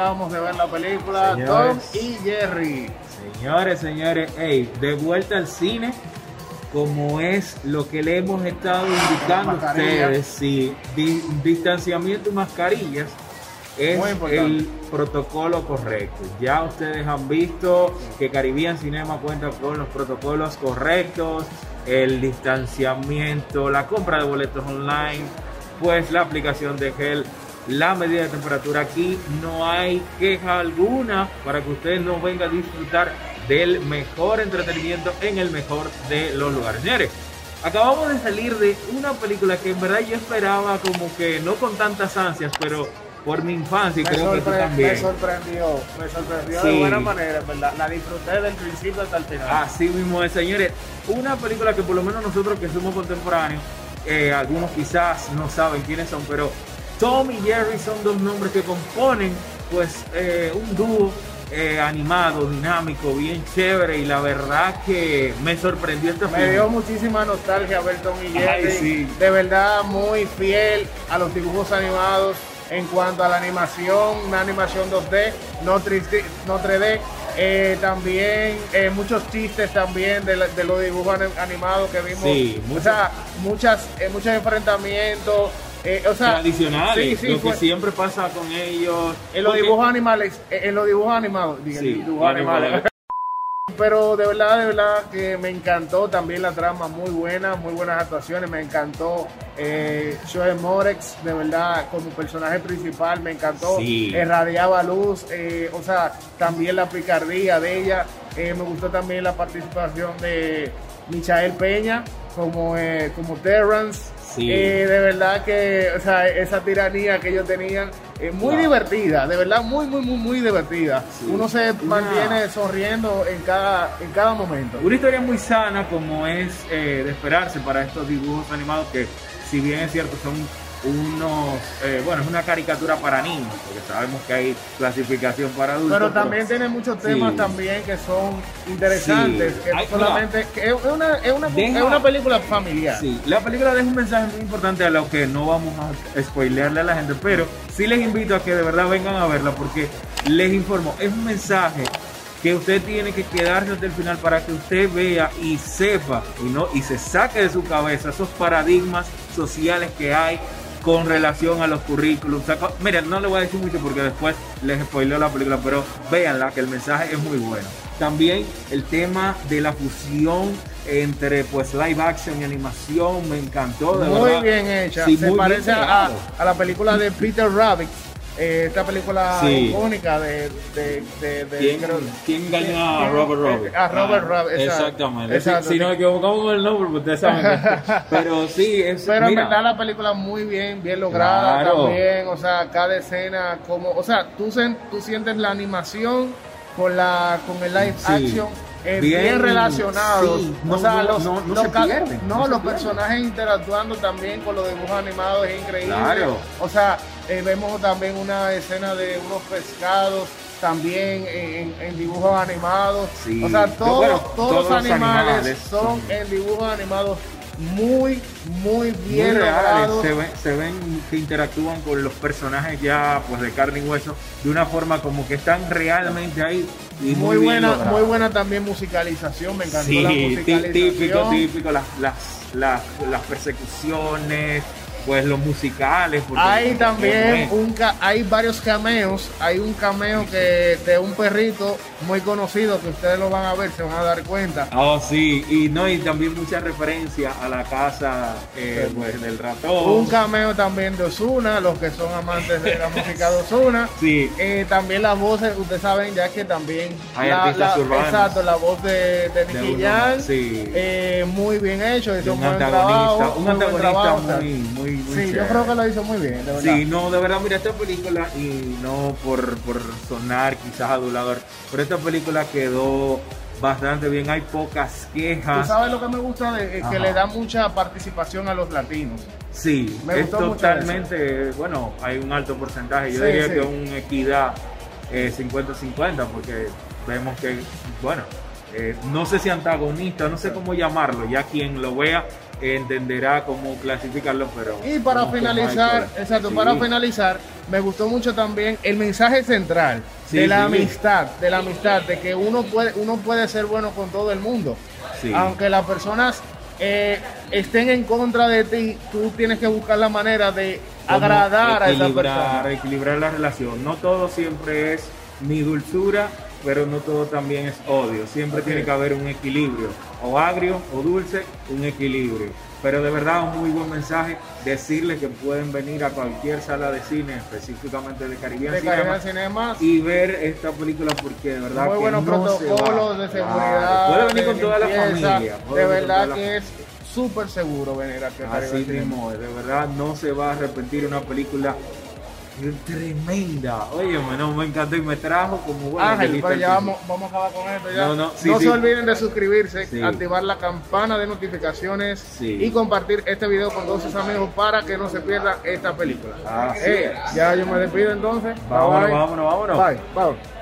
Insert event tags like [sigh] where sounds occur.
acabamos de ver la película Señores. Tom y Jerry. Señores, señores, hey, de vuelta al cine, como es lo que le hemos estado indicando a ustedes, sí, di- distanciamiento y mascarillas es el protocolo correcto. Ya ustedes han visto que Caribbean Cinema cuenta con los protocolos correctos, el distanciamiento, la compra de boletos online, pues la aplicación de gel, la medida de temperatura aquí, no hay queja alguna para que usted no venga a disfrutar del mejor entretenimiento en el mejor de los lugares. Señores, acabamos de salir de una película que en verdad yo esperaba como que no con tantas ansias, pero por mi infancia y Me, creo que tú también. me sorprendió, me sorprendió Sí. de buena manera, en ¿verdad? La disfruté del principio hasta el final. Así mismo es, señores. Una película que por lo menos nosotros que somos contemporáneos, eh, algunos quizás no saben quiénes son, pero Tom y Jerry son dos nombres que componen pues eh, un dúo eh, animado, dinámico, bien chévere y la verdad que me sorprendió este Me film. dio muchísima nostalgia ver Tom y Ay, Jerry. sí. De verdad, muy fiel a los dibujos animados en cuanto a la animación, una animación 2D, no 3D. No 3D. Eh, también eh, muchos chistes también de, la- de los dibujos ani- animados que vimos. Sí, o mucho. sea, muchas, muchos enfrentamientos. Eh, o sea, tradicionales, sí, sí, lo fue- que siempre pasa con ellos. en los Porque- dibujos animales, eh, en los dibujos animados, Sí, dibujos animales. [laughs] Pero de verdad, de verdad que me encantó también la trama, muy buena, muy buenas actuaciones, me encantó eh, Joe Morex, de verdad, como personaje principal, me encantó, Sí. irradiaba luz, eh, o sea, también la picardía de ella, eh, me gustó también la participación de Michael Peña como, eh, como Terrence, Sí. Eh, de verdad que, o sea, esa tiranía que ellos tenían, eh, muy divertida, de verdad, muy, muy, muy, muy divertida. Sí. Uno se mantiene sonriendo en cada, en cada momento. Una historia muy sana como es eh, de esperarse para estos dibujos animados que si bien es cierto son unos, eh, bueno, es una caricatura para niños, porque sabemos que hay clasificación para adultos. Pero también tiene muchos temas Sí. también que son interesantes, Sí. que no solamente, que es una, es una, Deja- es una película familiar. Sí, la película deja un mensaje muy importante a lo que no vamos a spoilearle a la gente, pero sí les invito a que de verdad vengan a verla porque les informo, es un mensaje que usted tiene que quedarse hasta el final para que usted vea y sepa y no y se saque de su cabeza esos paradigmas sociales que hay con relación a los currículums. Miren, no le voy a decir mucho porque después les spoileo la película, pero véanla que el mensaje es muy bueno. También el tema de la fusión entre pues live action y animación me encantó de muy verdad. bien hecha. Sí, Se parece a la película de Peter Rabbit, eh, esta película Sí. icónica de, de, de, de- ¿Quién, creo- quién a ¿Quién- Robert eh, Robbins? A Robert Ah, Robbins, exacto. Exactamente. Exacto. Si, si nos equivocamos con el nombre, pues ustedes saben. [laughs] Pero sí, es. Pero en mira, verdad la película muy bien, bien lograda Claro. también, o sea, cada escena como, o sea, tú, sen- tú sientes la animación con la con el live Sí. action Bien, bien, relacionados, sí, o no, sea, no, los, no, no los se pierden, no, no se personajes interactuando también con los dibujos animados es increíble, Claro. o sea, eh, vemos también una escena de unos pescados también en, en dibujos animados, Sí. o sea, todos, Bueno, todos, todos los animales, animales son en dibujos animados muy, muy muy bien reales, logrados. se ven, se ven que interactúan con los personajes ya pues de carne y hueso de una forma como que están realmente ahí y muy, muy buena, logrado. muy buena también musicalización, me encantó Sí, la musicalización. típico, típico, las, las, las, las persecuciones, pues los musicales. Hay también un ca- hay varios cameos, hay un cameo que de un perrito muy conocido que ustedes lo van a ver, se van a dar cuenta. Oh, sí, y no, y también mucha referencia a la casa eh, pues, del ratón. Un cameo también de Osuna, los que son amantes de la música de Osuna. [laughs] Sí, Eh, también las voces, ustedes saben ya que también Hay la, artistas la- urbanos. exacto, la voz de, de de Nicky Jam, sí. eh, muy bien hecho, hizo un un buen trabajo, un muy buen antagonista trabajo, o sea, muy, muy, muy Sí, yo creo que lo hizo muy bien, de verdad. Sí, no, de verdad, mira, esta película, y no por, por sonar quizás adulador, pero esta película quedó bastante bien, hay pocas Tú quejas. sabes lo que me gusta de es que le da mucha participación a los latinos. Sí, Me es totalmente, bueno, hay un alto porcentaje, yo Sí, diría sí. que una equidad eh, 50-50, porque vemos que, bueno, eh, no sé si antagonista, no sé cómo llamarlo, ya quien lo vea entenderá cómo clasificarlo, pero... Y para finalizar, exacto, sí. para finalizar, me gustó mucho también el mensaje central Sí, de la sí. amistad, de la amistad, de que uno puede, uno puede ser bueno con todo el mundo. Aunque las personas eh, estén en contra de ti, tú tienes que buscar la manera de agradar a esa persona. equilibrar la relación. No todo siempre es mi dulzura, pero no todo también es odio. Siempre tiene que haber un equilibrio. O agrio o dulce, un equilibrio. Pero de verdad un muy buen mensaje, decirles que pueden venir a cualquier sala de cine, específicamente de Caribbean De Cinema, Cinemas. y ver esta película porque de verdad Muy que buenos no se protocolos va. de seguridad. Puede venir con toda la familia. De verdad que es súper seguro venir a Así mismo, de verdad no se va a arrepentir una película tremenda. Oye, no me encantó y me trajo como bueno. Ángel, al ya vamos, vamos a acabar con esto ya. No, No, no, sí, sí. se olviden de suscribirse, Sí. activar la campana de notificaciones y compartir este video con todos sus amigos para que no se pierdan esta película. Así Eh, ya yo me despido entonces. Vámonos, bye. vámonos, vámonos. Bye, bye.